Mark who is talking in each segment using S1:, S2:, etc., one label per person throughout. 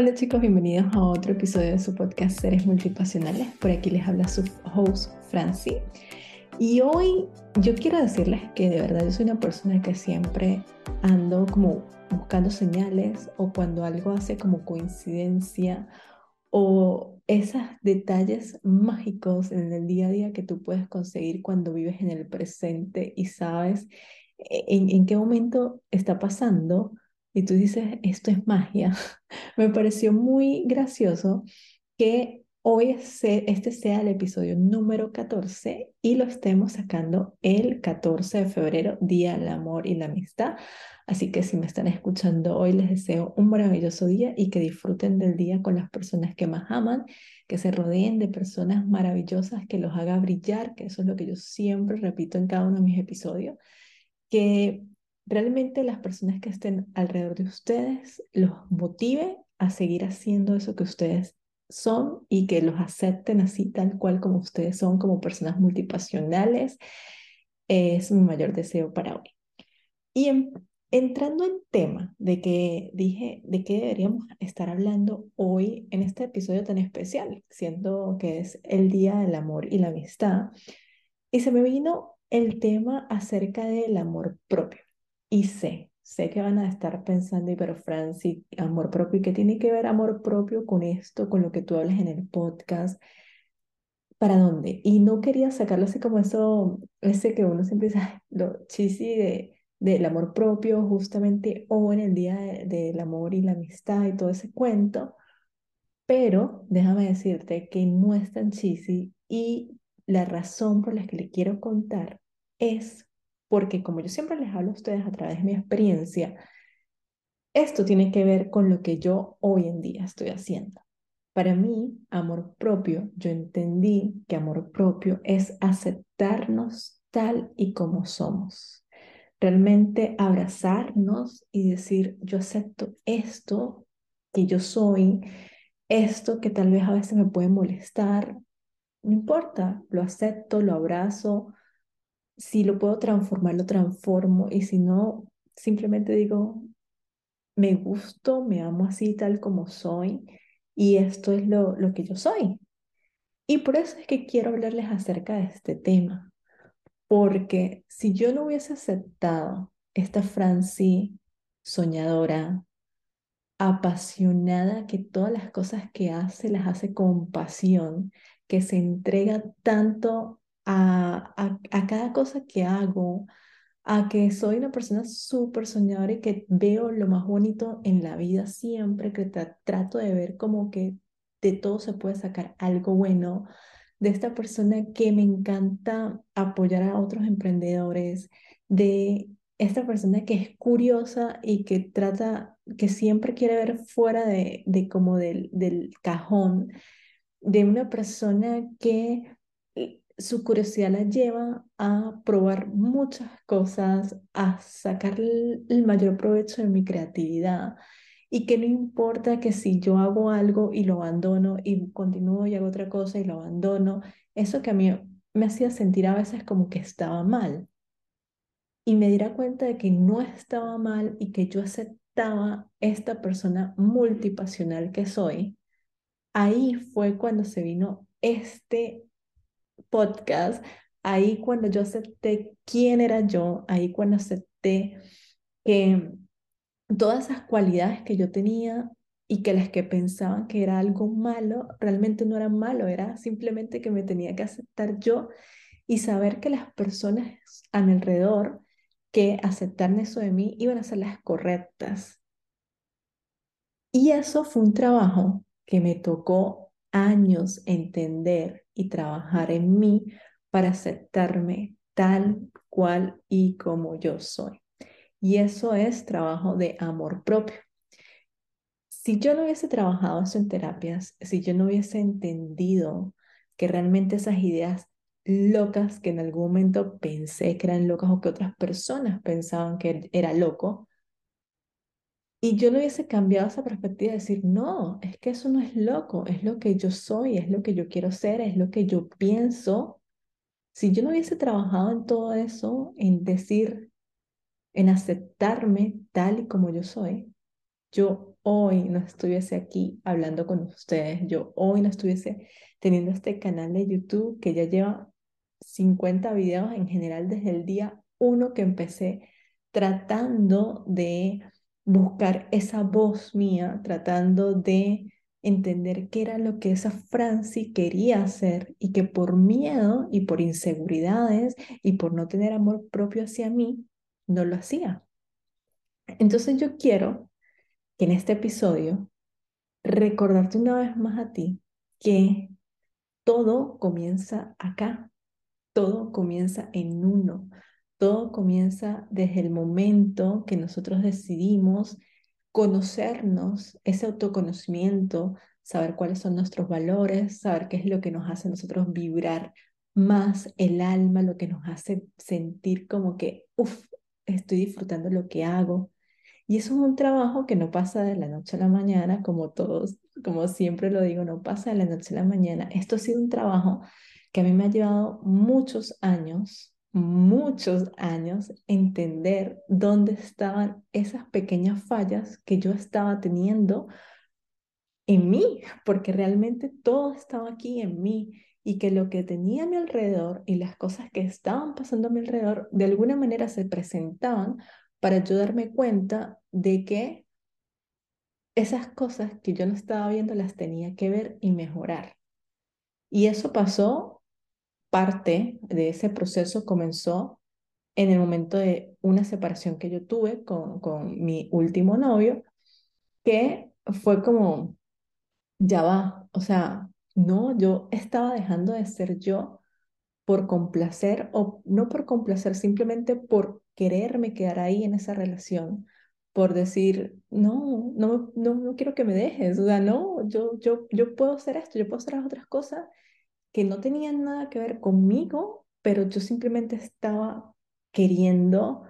S1: Hola chicos, bienvenidos a otro episodio de su podcast Seres Multipasionales. Por aquí les habla su host Franci. Y hoy yo quiero decirles que de verdad yo soy una persona que siempre ando como buscando señales o cuando algo hace como coincidencia o esos detalles mágicos en el día a día que tú puedes conseguir cuando vives en el presente y sabes en, en qué momento está pasando y tú dices, esto es magia. Me pareció muy gracioso que hoy este sea el episodio número 14 y lo estemos sacando el 14 de febrero, Día del Amor y la Amistad. Así que si me están escuchando hoy, les deseo un maravilloso día y que disfruten del día con las personas que más aman, que se rodeen de personas maravillosas, que los haga brillar, que eso es lo que yo siempre repito en cada uno de mis episodios, que realmente las personas que estén alrededor de ustedes los motive a seguir haciendo eso que ustedes son y que los acepten así tal cual como ustedes son, como personas multipasionales, es mi mayor deseo para hoy. Y entrando en tema de que dije de qué deberíamos estar hablando hoy en este episodio tan especial, siendo que es el Día del Amor y la Amistad, y se me vino el tema acerca del amor propio. Y sé, sé que van a estar pensando, pero Franci, amor propio, ¿y qué tiene que ver amor propio con esto, con lo que tú hablas en el podcast? ¿Para dónde? Y no quería sacarlo así como eso, ese que uno siempre dice, lo chisi de, del amor propio, justamente, o en el día del amor y la amistad y todo ese cuento. Pero déjame decirte que no es tan chisi y la razón por la que le quiero contar es porque como yo siempre les hablo a ustedes a través de mi experiencia, esto tiene que ver con lo que yo hoy en día estoy haciendo. Para mí, amor propio, yo entendí que amor propio es aceptarnos tal y como somos. Realmente abrazarnos y decir, yo acepto esto que yo soy, esto que tal vez a veces me puede molestar, no importa, lo acepto, lo abrazo, si lo puedo transformar, lo transformo y si no, simplemente digo, me gusto, me amo así tal como soy y esto es lo, lo que yo soy. Y por eso es que quiero hablarles acerca de este tema, porque si yo no hubiese aceptado esta Franci soñadora, apasionada, que todas las cosas que hace las hace con pasión, que se entrega tanto a, a, cada cosa que hago, a que soy una persona súper soñadora y que veo lo más bonito en la vida siempre, que trato de ver como que de todo se puede sacar algo bueno, de esta persona que me encanta apoyar a otros emprendedores, de esta persona que es curiosa y que trata, que siempre quiere ver fuera de, de como del, del cajón, de una persona que su curiosidad la lleva a probar muchas cosas, a sacar el mayor provecho de mi creatividad y que no importa que si yo hago algo y lo abandono y continúo y hago otra cosa y lo abandono, eso que a mí me hacía sentir a veces como que estaba mal. Y me diera cuenta de que no estaba mal y que yo aceptaba esta persona multipasional que soy. Ahí fue cuando se vino este podcast, ahí cuando yo acepté quién era yo, ahí cuando acepté que todas esas cualidades que yo tenía y que las que pensaban que era algo malo, realmente no eran malo, era simplemente que me tenía que aceptar yo y saber que las personas alrededor que aceptaran eso de mí iban a ser las correctas. Y eso fue un trabajo que me tocó años entender y trabajar en mí para aceptarme tal cual y como yo soy. Y eso es trabajo de amor propio. Si yo no hubiese trabajado eso en terapias, si yo no hubiese entendido que realmente esas ideas locas que en algún momento pensé que eran locas o que otras personas pensaban que era loco, y yo no hubiese cambiado esa perspectiva de decir, no, es que eso no es loco, es lo que yo soy, es lo que yo quiero ser, es lo que yo pienso. Si yo no hubiese trabajado en todo eso, en decir, en aceptarme tal y como yo soy, yo hoy no estuviese aquí hablando con ustedes, yo hoy no estuviese teniendo este canal de YouTube que ya lleva 50 videos en general desde el día uno que empecé tratando de buscar esa voz mía, tratando de entender qué era lo que esa Franci quería hacer y que por miedo y por inseguridades y por no tener amor propio hacia mí, no lo hacía. Entonces yo quiero que en este episodio recordarte una vez más a ti que todo comienza acá, todo comienza en uno, todo comienza desde el momento que nosotros decidimos conocernos, ese autoconocimiento, saber cuáles son nuestros valores, saber qué es lo que nos hace nosotros vibrar más el alma, lo que nos hace sentir como que, uff, estoy disfrutando lo que hago. Y eso es un trabajo que no pasa de la noche a la mañana, como todos, como siempre lo digo, no pasa de la noche a la mañana. Esto ha sido un trabajo que a mí me ha llevado muchos años muchos años entender dónde estaban esas pequeñas fallas que yo estaba teniendo en mí, porque realmente todo estaba aquí en mí y que lo que tenía a mi alrededor y las cosas que estaban pasando a mi alrededor de alguna manera se presentaban para yo darme cuenta de que esas cosas que yo no estaba viendo las tenía que ver y mejorar. Y eso pasó parte de ese proceso comenzó en el momento de una separación que yo tuve con, con mi último novio, que fue como, ya va, o sea, no, yo estaba dejando de ser yo por complacer o no por complacer, simplemente por quererme quedar ahí en esa relación, por decir, no, no, no, no quiero que me dejes, o sea, no, yo, yo, yo puedo hacer esto, yo puedo hacer las otras cosas que no tenían nada que ver conmigo, pero yo simplemente estaba queriendo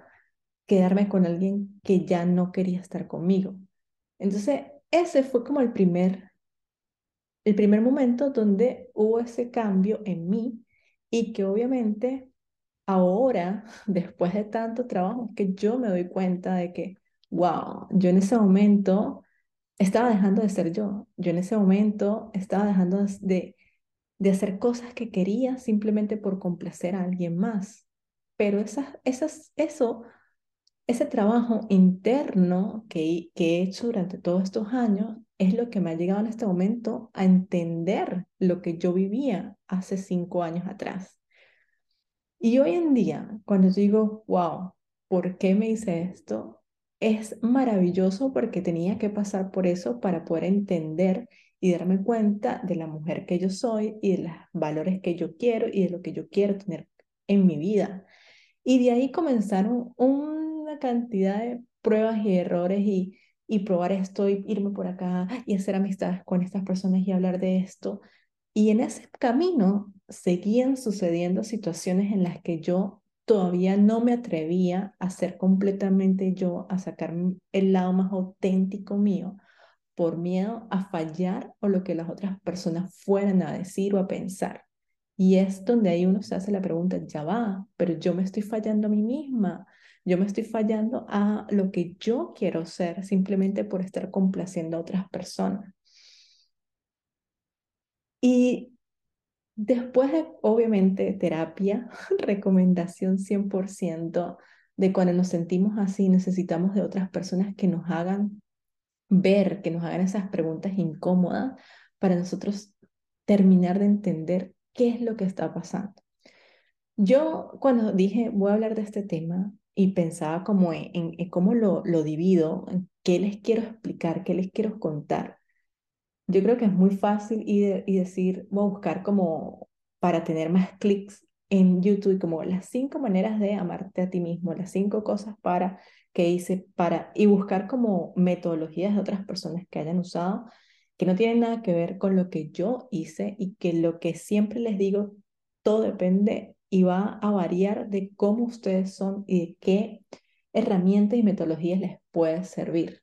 S1: quedarme con alguien que ya no quería estar conmigo. Entonces, ese fue como el primer, el primer momento donde hubo ese cambio en mí y que obviamente ahora, después de tanto trabajo, que yo me doy cuenta de que, wow, yo en ese momento estaba dejando de ser yo, yo en ese momento estaba dejando de de hacer cosas que quería simplemente por complacer a alguien más. Pero esas, esas, eso, ese trabajo interno que, que he hecho durante todos estos años es lo que me ha llegado en este momento a entender lo que yo vivía hace cinco años atrás. Y hoy en día, cuando digo, wow, ¿por qué me hice esto? Es maravilloso porque tenía que pasar por eso para poder entender y darme cuenta de la mujer que yo soy y de los valores que yo quiero y de lo que yo quiero tener en mi vida. Y de ahí comenzaron una cantidad de pruebas y errores y, y probar esto y irme por acá y hacer amistades con estas personas y hablar de esto. Y en ese camino seguían sucediendo situaciones en las que yo todavía no me atrevía a ser completamente yo, a sacar el lado más auténtico mío, por miedo a fallar o lo que las otras personas fueran a decir o a pensar. Y es donde ahí uno se hace la pregunta, ya va, pero yo me estoy fallando a mí misma, yo me estoy fallando a lo que yo quiero ser simplemente por estar complaciendo a otras personas. Y después de, obviamente, terapia, recomendación 100% de cuando nos sentimos así, necesitamos de otras personas que nos hagan ver, que nos hagan esas preguntas incómodas para nosotros terminar de entender qué es lo que está pasando. Yo cuando dije voy a hablar de este tema y pensaba como cómo lo, divido, qué les quiero explicar, qué les quiero contar. Yo creo que es muy fácil y, y decir, voy a buscar como para tener más clics en YouTube, como las cinco maneras de amarte a ti mismo, las cinco cosas para que hice para y buscar como metodologías de otras personas que hayan usado que no tienen nada que ver con lo que yo hice y que lo que siempre les digo, todo depende y va a variar de cómo ustedes son y de qué herramientas y metodologías les puede servir.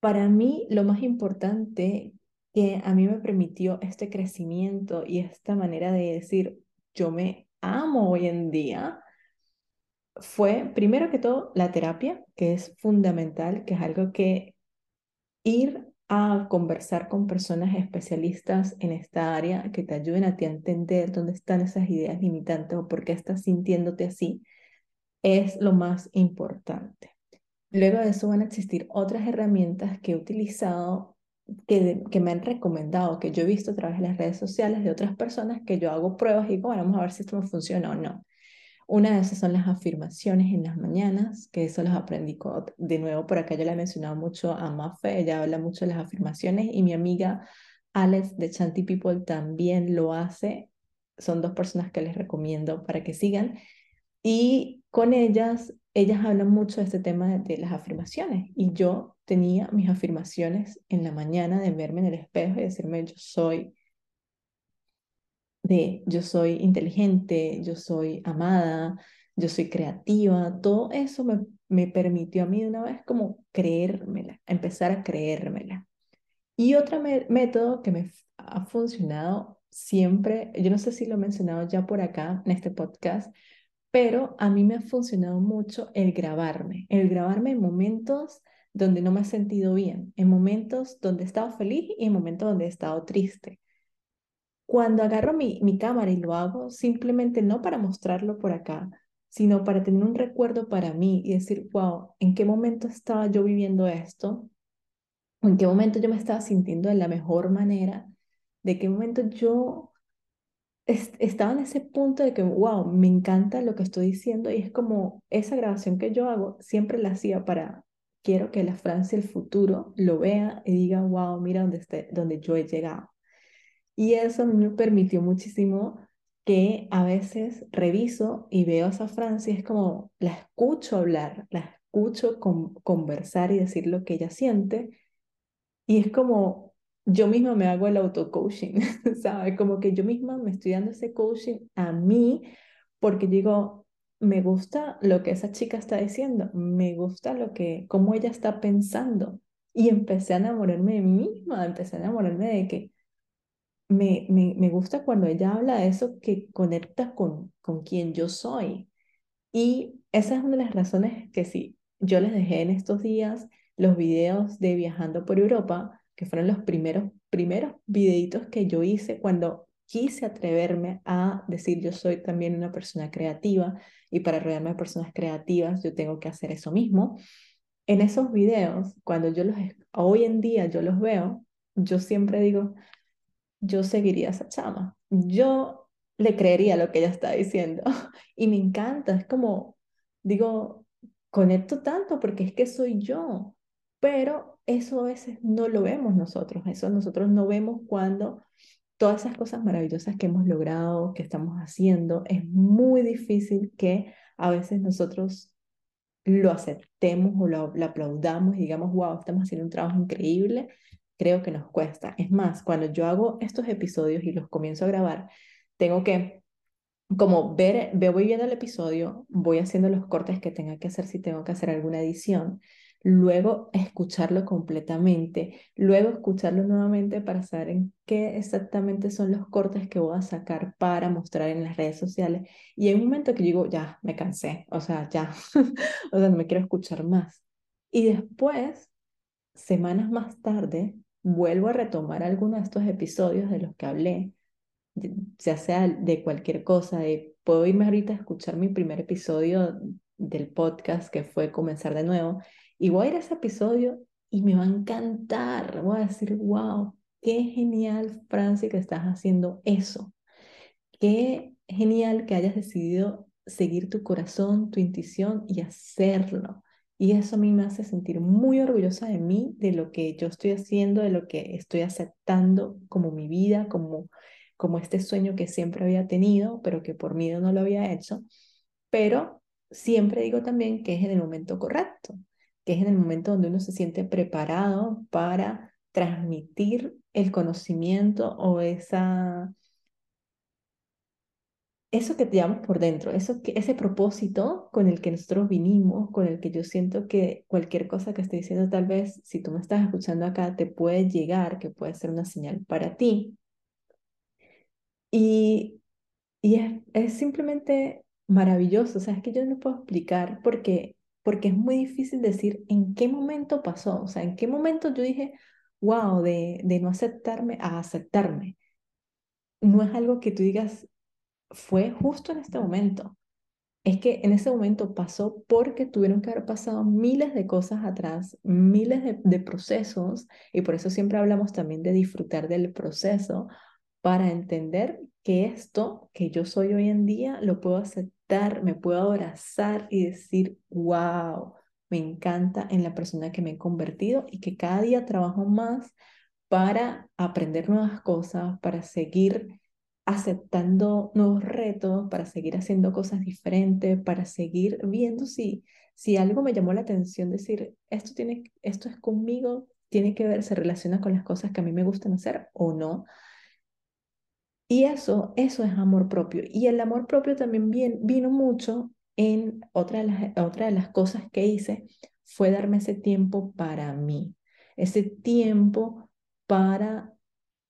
S1: Para mí, lo más importante que a mí me permitió este crecimiento y esta manera de decir, yo me amo hoy en día, fue, primero que todo, la terapia, que es fundamental, que es algo que ir a conversar con personas especialistas en esta área que te ayuden a ti a entender dónde están esas ideas limitantes o por qué estás sintiéndote así, es lo más importante. Luego de eso van a existir otras herramientas que he utilizado, que, que me han recomendado, que yo he visto a través de las redes sociales de otras personas, que yo hago pruebas y digo, vamos a ver si esto me funciona o no. Una de esas son las afirmaciones en las mañanas, que eso las aprendí de nuevo por acá. Yo le he mencionado mucho a Mafe, ella habla mucho de las afirmaciones y mi amiga Alex de Chanty People también lo hace. Son dos personas que les recomiendo para que sigan. Y con ellas, ellas hablan mucho de este tema de, de las afirmaciones. Y yo tenía mis afirmaciones en la mañana de verme en el espejo y decirme, yo soy de yo soy inteligente, yo soy amada, yo soy creativa, todo eso me, me permitió a mí de una vez como creérmela, empezar a creérmela. Y otro método que me ha funcionado siempre, yo no sé si lo he mencionado ya por acá en este podcast, pero a mí me ha funcionado mucho el grabarme, el grabarme en momentos donde no me he sentido bien, en momentos donde he estado feliz y en momentos donde he estado triste cuando agarro mi, mi cámara y lo hago, simplemente no para mostrarlo por acá, sino para tener un recuerdo para mí y decir, wow, ¿en qué momento estaba yo viviendo esto? ¿En qué momento yo me estaba sintiendo de la mejor manera? ¿De qué momento yo estaba en ese punto de que, wow, me encanta lo que estoy diciendo? Y es como esa grabación que yo hago, siempre la hacía para, quiero que la Francia del futuro lo vea y diga, wow, mira dónde, esté, dónde yo he llegado. Y eso me permitió muchísimo que a veces reviso y veo a esa Francia es como la escucho hablar, la escucho conversar y decir lo que ella siente. Y es como yo misma me hago el auto-coaching, ¿sabes? Como que yo misma me estoy dando ese coaching a mí porque digo, me gusta lo que esa chica está diciendo, me gusta lo que, cómo ella está pensando. Y empecé a enamorarme de mí misma, empecé a enamorarme de que me, me, me gusta cuando ella habla de eso que conecta con, con quien yo soy. Y esa es una de las razones que sí, yo les dejé en estos días los videos de Viajando por Europa, que fueron los primeros, primeros videitos que yo hice cuando quise atreverme a decir yo soy también una persona creativa y para rodearme de personas creativas yo tengo que hacer eso mismo. En esos videos, cuando yo los, hoy en día yo los veo, yo siempre digo, yo seguiría a esa chama. Yo le creería lo que ella está diciendo. Y me encanta, es como, digo, conecto tanto porque es que soy yo. Pero eso a veces no lo vemos nosotros, eso nosotros no vemos cuando todas esas cosas maravillosas que hemos logrado, que estamos haciendo, es muy difícil que a veces nosotros lo aceptemos o lo, lo aplaudamos y digamos, wow, estamos haciendo un trabajo increíble, creo que nos cuesta. Es más, cuando yo hago estos episodios y los comienzo a grabar, tengo que como ver, voy viendo el episodio, voy haciendo los cortes que tenga que hacer si tengo que hacer alguna edición, luego escucharlo completamente, luego escucharlo nuevamente para saber qué exactamente son los cortes que voy a sacar para mostrar en las redes sociales. Y hay un momento que digo, ya, me cansé, o sea, ya, o sea, no me quiero escuchar más. Y después, semanas más tarde, vuelvo a retomar algunos de estos episodios de los que hablé, ya sea de cualquier cosa, puedo irme ahorita a escuchar mi primer episodio del podcast que fue comenzar de nuevo y voy a ir a ese episodio y me va a encantar, voy a decir, wow, qué genial Francia que estás haciendo eso, qué genial que hayas decidido seguir tu corazón, tu intuición y hacerlo. Y eso a mí me hace sentir muy orgullosa de mí, de lo que yo estoy haciendo, de lo que estoy aceptando como mi vida, como, como este sueño que siempre había tenido, pero que por miedo no lo había hecho. Pero siempre digo también que es en el momento correcto, que es en el momento donde uno se siente preparado para transmitir el conocimiento o esa eso que te llevamos por dentro, eso que, ese propósito con el que nosotros vinimos, con el que yo siento que cualquier cosa que esté diciendo, tal vez si tú me estás escuchando acá, te puede llegar, que puede ser una señal para ti. Y, y es, es simplemente maravilloso, o sea, es que yo no puedo explicar porque porque es muy difícil decir en qué momento pasó, o sea, en qué momento yo dije, wow, de, de no aceptarme a aceptarme. No es algo que tú digas, fue justo en este momento. Es que en ese momento pasó porque tuvieron que haber pasado miles de cosas atrás, miles de, de procesos, y por eso siempre hablamos también de disfrutar del proceso para entender que esto que yo soy hoy en día lo puedo aceptar, me puedo abrazar y decir, wow, me encanta en la persona que me he convertido y que cada día trabajo más para aprender nuevas cosas, para seguir aceptando nuevos retos, para seguir haciendo cosas diferentes, para seguir viendo si, si algo me llamó la atención, decir, esto, tiene, esto es conmigo, tiene que ver, se relaciona con las cosas que a mí me gustan hacer o no. Y eso, eso es amor propio. Y el amor propio también vino mucho en otra de, las, otra de las cosas que hice, fue darme ese tiempo para mí, ese tiempo para,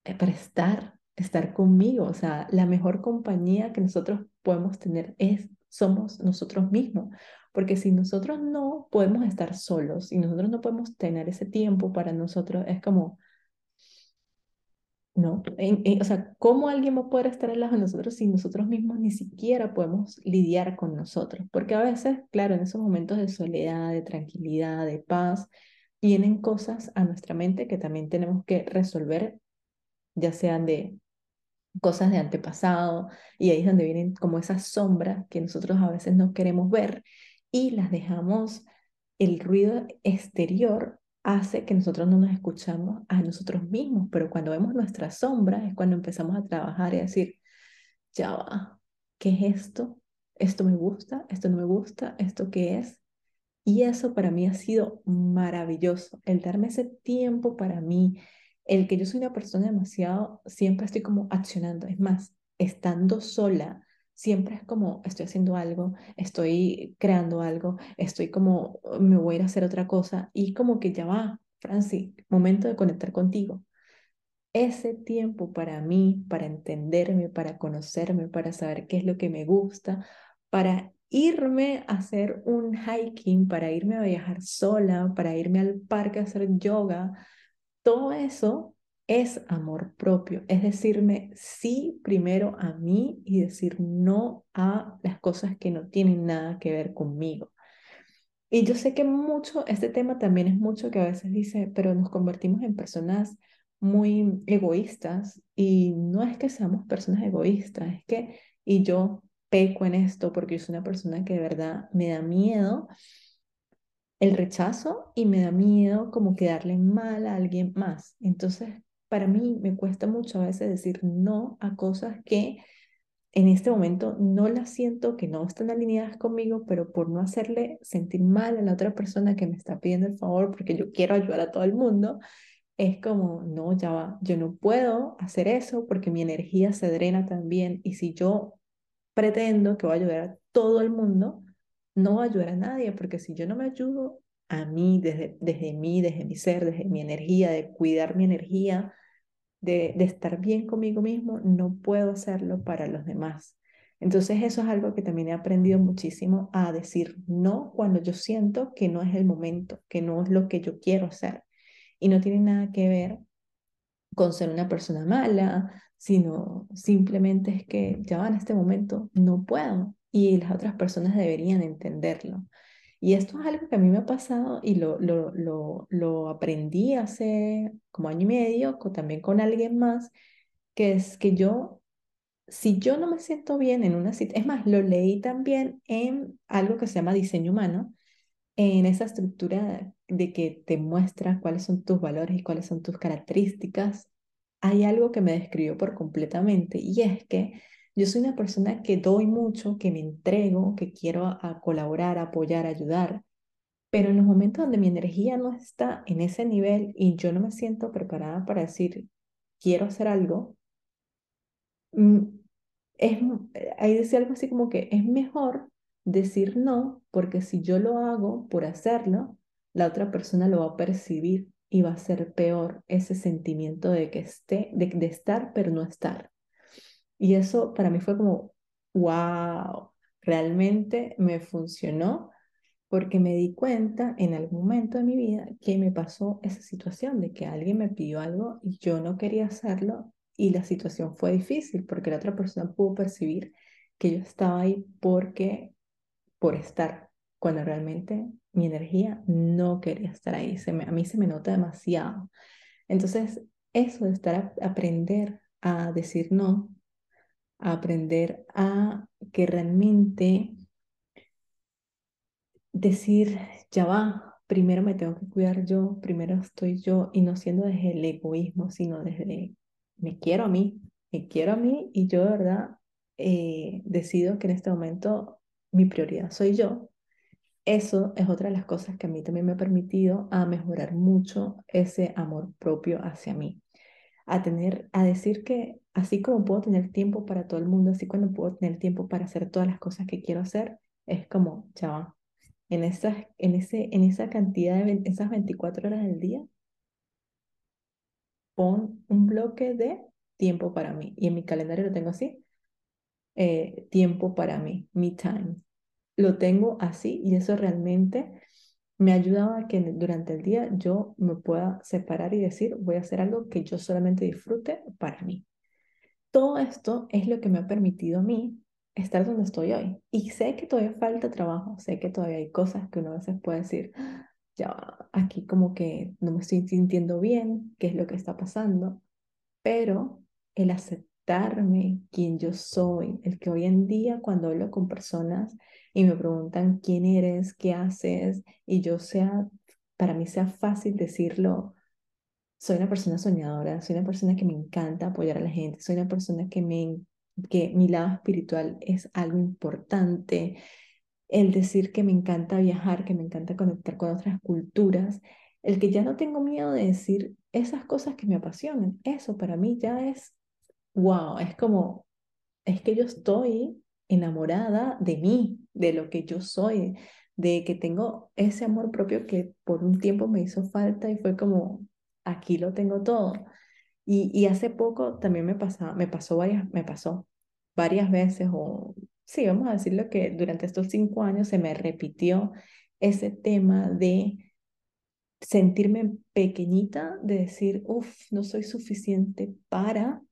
S1: eh, para estar, estar conmigo. O sea, la mejor compañía que nosotros podemos tener es, somos nosotros mismos. Porque si nosotros no podemos estar solos y nosotros no podemos tener ese tiempo para nosotros, es como, ¿no? o sea, ¿cómo alguien va a poder estar al lado de nosotros si nosotros mismos ni siquiera podemos lidiar con nosotros? Porque a veces, claro, en esos momentos de soledad, de tranquilidad, de paz, vienen cosas a nuestra mente que también tenemos que resolver, ya sean de cosas de antepasado, y ahí es donde vienen como esas sombras que nosotros a veces no queremos ver y las dejamos, el ruido exterior hace que nosotros no nos escuchamos a nosotros mismos, pero cuando vemos nuestra sombra es cuando empezamos a trabajar y a decir, ya va, ¿qué es esto? ¿Esto me gusta? ¿Esto no me gusta? ¿Esto qué es? Y eso para mí ha sido maravilloso, el darme ese tiempo para mí, el que yo soy una persona demasiado, siempre estoy como accionando, es más, estando sola, siempre es como estoy haciendo algo, estoy creando algo, estoy como me voy a ir a hacer otra cosa y como que ya va, Franci, momento de conectar contigo. Ese tiempo para mí, para entenderme, para conocerme, para saber qué es lo que me gusta, para irme a hacer un hiking, para irme a viajar sola, para irme al parque a hacer yoga, todo eso es amor propio, es decirme sí primero a mí y decir no a las cosas que no tienen nada que ver conmigo. Y yo sé que mucho, este tema también es mucho que a veces dice, pero nos convertimos en personas muy egoístas y no es que seamos personas egoístas, es que, y yo peco en esto porque yo soy una persona que de verdad me da miedo el rechazo y me da miedo como quedarle mal a alguien más. Entonces, para mí me cuesta mucho a veces decir no a cosas que en este momento no las siento, que no están alineadas conmigo, pero por no hacerle sentir mal a la otra persona que me está pidiendo el favor, porque yo quiero ayudar a todo el mundo, es como, no, ya va, yo no puedo hacer eso porque mi energía se drena también y si yo pretendo que voy a ayudar a todo el mundo, no voy a a nadie, porque si yo no me ayudo a mí, desde, desde mí, desde mi ser, desde mi energía, de cuidar mi energía, de, de estar bien conmigo mismo, no puedo hacerlo para los demás. Entonces eso es algo que también he aprendido muchísimo a decir no cuando yo siento que no es el momento, que no es lo que yo quiero hacer. Y no tiene nada que ver con ser una persona mala, sino simplemente es que ya en este momento no puedo y las otras personas deberían entenderlo. Y esto es algo que a mí me ha pasado y lo, lo, lo, lo aprendí hace como año y medio, también con alguien más, que es que yo, si yo no me siento bien en una cita, es más, lo leí también en algo que se llama diseño humano, en esa estructura de que te muestra cuáles son tus valores y cuáles son tus características, hay algo que me describió por completamente y es que yo soy una persona que doy mucho, que me entrego, que quiero colaborar, apoyar, ayudar, pero en los momentos donde mi energía no está en ese nivel y yo no me siento preparada para decir, quiero hacer algo, mm, es, ahí decía algo así como que es mejor decir no, porque si yo lo hago por hacerlo, la otra persona lo va a percibir y va a ser peor ese sentimiento de que esté, de estar pero no estar. Y eso para mí fue como, wow, realmente me funcionó porque me di cuenta en algún momento de mi vida que me pasó esa situación de que alguien me pidió algo y yo no quería hacerlo y la situación fue difícil porque la otra persona pudo percibir que yo estaba ahí porque por estar, cuando realmente mi energía no quería estar ahí, se a mí se me nota demasiado. Entonces, eso de estar a aprender a decir no, a aprender a que realmente decir, ya va, primero me tengo que cuidar yo, primero estoy yo, y no siendo desde el egoísmo, sino desde me quiero a mí, me quiero a mí y yo de verdad eh, decido que en este momento mi prioridad soy yo. Eso es otra de las cosas que a mí también me ha permitido a mejorar mucho ese amor propio hacia mí. A tener, a decir que así como puedo tener tiempo para todo el mundo, así cuando puedo tener tiempo para hacer todas las cosas que quiero hacer, es como, ya va, en, esas, en, ese, en esa cantidad de esas 24 horas del día, pon un bloque de tiempo para mí. Y en mi calendario lo tengo así, eh, tiempo para mí, me time. Lo tengo así y eso realmente me ayudaba a que durante el día yo me pueda separar y decir, voy a hacer algo que yo solamente disfrute para mí. Todo esto es lo que me ha permitido a mí estar donde estoy hoy. Y sé que todavía falta trabajo, sé que todavía hay cosas que uno a veces puede decir, ya aquí como que no me estoy sintiendo bien, qué es lo que está pasando, pero el aceptarme quien yo soy, el que hoy en día cuando hablo con personas y me preguntan quién eres, qué haces, y yo sea, para mí sea fácil decirlo, soy una persona soñadora, soy una persona que me encanta apoyar a la gente, soy una persona que me que mi lado espiritual es algo importante, el decir que me encanta viajar, que me encanta conectar con otras culturas, el que ya no tengo miedo de decir esas cosas que me apasionan, eso para mí ya es, wow, es como, es que yo estoy enamorada de mí, de lo que yo soy, de que tengo ese amor propio que por un tiempo me hizo falta y fue como, aquí lo tengo todo. Y, hace poco también me, pasaba, me, pasó varias, me pasó varias veces, o sí, vamos a decirlo que durante estos cinco años se me repitió ese tema de sentirme pequeñita, de decir, uff, no soy suficiente para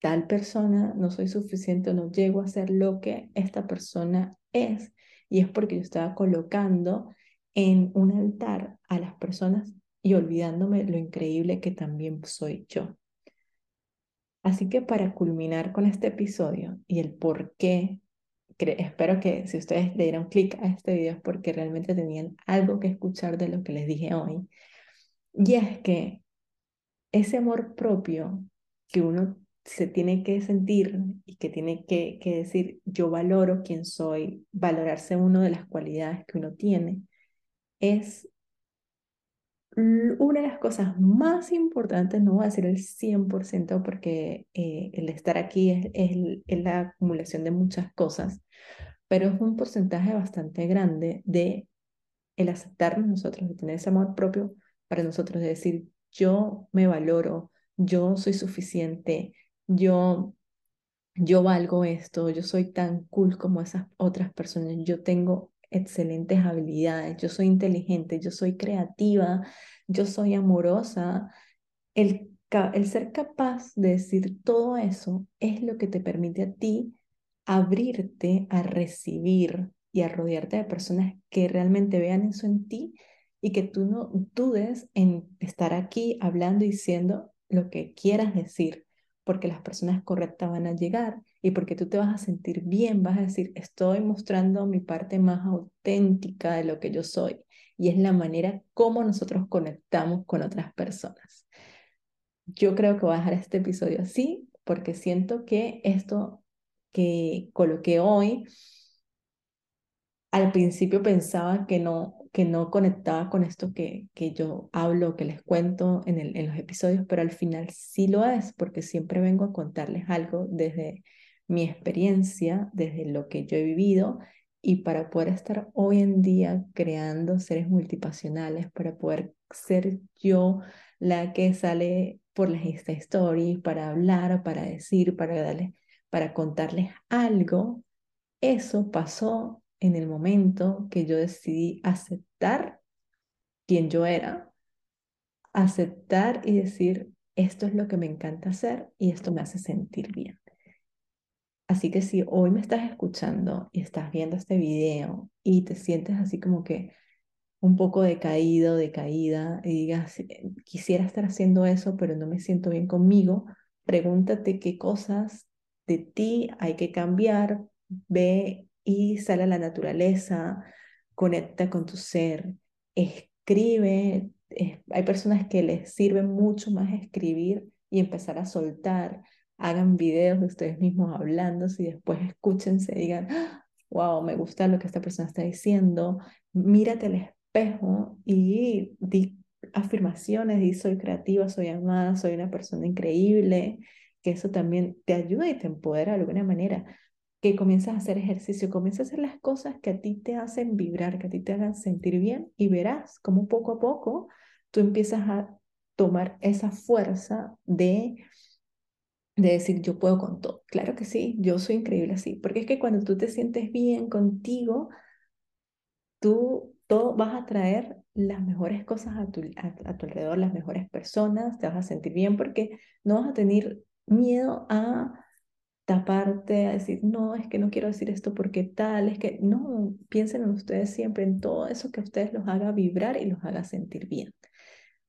S1: tal persona, no soy suficiente, no llego a ser lo que esta persona es. Y es porque yo estaba colocando en un altar a las personas y olvidándome lo increíble que también soy yo. Así que para culminar con este episodio y el por qué, espero que si ustedes le dieron clic a este video es porque realmente tenían algo que escuchar de lo que les dije hoy. Y es que ese amor propio que uno se tiene que sentir y que tiene que, que decir, yo valoro quién soy, valorarse una de las cualidades que uno tiene, es una de las cosas más importantes, no voy a decir el 100% porque eh, el estar aquí es, es, la acumulación de muchas cosas, pero es un porcentaje bastante grande de el aceptarnos nosotros, de tener ese amor propio para nosotros, de decir, yo me valoro, yo soy suficiente, yo, yo valgo esto, yo soy tan cool como esas otras personas, yo tengo excelentes habilidades, yo soy inteligente, yo soy creativa, yo soy amorosa. El, ser capaz de decir todo eso es lo que te permite a ti abrirte a recibir y a rodearte de personas que realmente vean eso en ti y que tú no dudes en estar aquí hablando y diciendo lo que quieras decir, porque las personas correctas van a llegar y porque tú te vas a sentir bien, vas a decir, estoy mostrando mi parte más auténtica de lo que yo soy. Y es la manera como nosotros conectamos con otras personas. Yo creo que voy a dejar este episodio así porque siento que esto que coloqué hoy, al principio pensaba que no, que no conectaba con esto que, que yo hablo, que les cuento en, el, en los episodios, pero al final sí lo es, porque siempre vengo a contarles algo desde mi experiencia, desde lo que yo he vivido y para poder estar hoy en día creando seres multipasionales, para poder ser yo la que sale por las Insta Stories, para hablar, para decir, para darles, para contarles algo, eso pasó en el momento que yo decidí aceptar quien yo era, aceptar y decir, esto es lo que me encanta hacer y esto me hace sentir bien. Así que si hoy me estás escuchando y estás viendo este video y te sientes así como que un poco decaído, decaída, y digas, eh, quisiera estar haciendo eso, pero no me siento bien conmigo, pregúntate qué cosas de ti hay que cambiar, ve y sale a la naturaleza, conecta con tu ser, escribe. hay personas que les sirve mucho más escribir y empezar a soltar. Hagan videos de ustedes mismos hablando y después escúchense digan, wow, me gusta lo que esta persona está diciendo. Mírate al espejo y di afirmaciones, di soy creativa, soy amada, soy una persona increíble, que eso también te ayuda y te empodera de alguna manera que comienzas a hacer ejercicio, comienzas a hacer las cosas que a ti te hacen vibrar, que a ti te hagan sentir bien y verás cómo poco a poco tú empiezas a tomar esa fuerza de, de decir yo puedo con todo. Claro que sí, yo soy increíble así, porque es que cuando tú te sientes bien contigo, tú todo vas a traer las mejores cosas a tu, a tu alrededor, las mejores personas, te vas a sentir bien porque no vas a tener miedo a taparte, a decir, no, es que no quiero decir esto porque tal, es que no, piensen en ustedes siempre, en todo eso que a ustedes los haga vibrar y los haga sentir bien.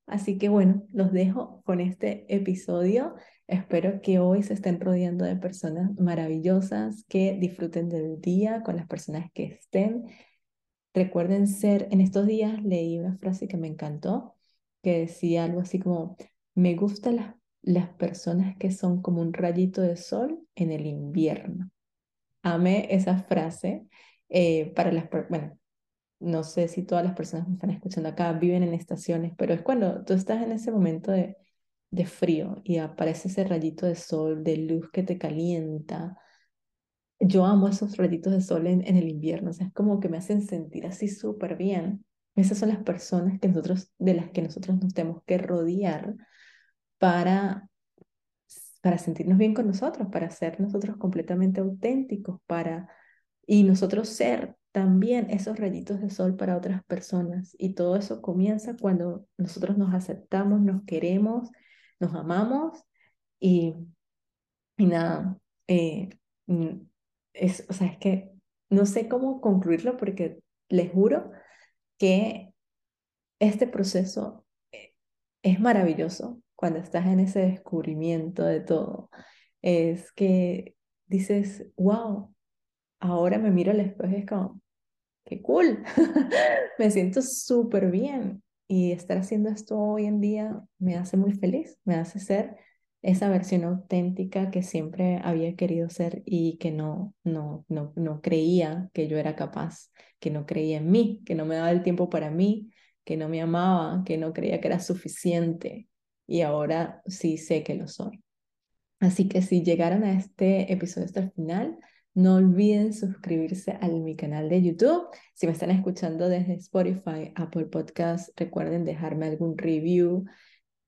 S1: Así que bueno, los dejo con este episodio. Espero que hoy se estén rodeando de personas maravillosas, que disfruten del día con las personas que estén. Recuerden ser, en estos días leí una frase que me encantó, que decía algo así como, me gusta las las personas que son como un rayito de sol en el invierno. Amé esa frase eh, para las, bueno, no sé si todas las personas que están escuchando acá viven en estaciones, pero es cuando tú estás en ese momento de, de frío y aparece ese rayito de sol, de luz que te calienta. Yo amo esos rayitos de sol en, en el invierno, o sea, es como que me hacen sentir así súper bien. Esas son las personas que nosotros, de las que nosotros nos tenemos que rodear para, para sentirnos bien con nosotros, para ser nosotros completamente auténticos, para, y nosotros ser también esos rayitos de sol para otras personas. Y todo eso comienza cuando nosotros nos aceptamos, nos queremos, nos amamos y, y nada, eh, es, o sea, es que no sé cómo concluirlo porque les juro que este proceso eh, es maravilloso cuando estás en ese descubrimiento de todo, es que dices, wow, ahora me miro al espejo y es como, qué cool, me siento súper bien. Y estar haciendo esto hoy en día me hace muy feliz, me hace ser esa versión auténtica que siempre había querido ser y que no, no, no, no creía que yo era capaz, que no creía en mí, que no me daba el tiempo para mí, que no me amaba, que no creía que era suficiente, y ahora sí sé que lo soy. Así que si llegaron a este episodio hasta el final, no olviden suscribirse a mi canal de YouTube. Si me están escuchando desde Spotify, Apple Podcast, recuerden dejarme algún review,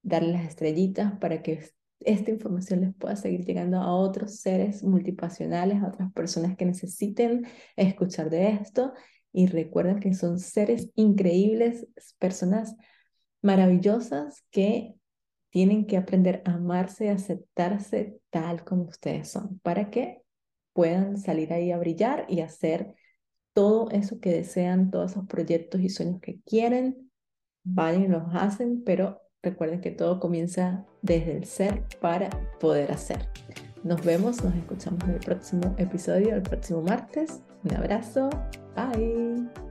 S1: darle las estrellitas para que esta información les pueda seguir llegando a otros seres multipasionales, a otras personas que necesiten escuchar de esto. Y recuerden que son seres increíbles, personas maravillosas que tienen que aprender a amarse y aceptarse tal como ustedes son para que puedan salir ahí a brillar y hacer todo eso que desean, todos esos proyectos y sueños que quieren, vayan y los hacen, pero recuerden que todo comienza desde el ser para poder hacer. Nos vemos, nos escuchamos en el próximo episodio, el próximo martes. Un abrazo, bye.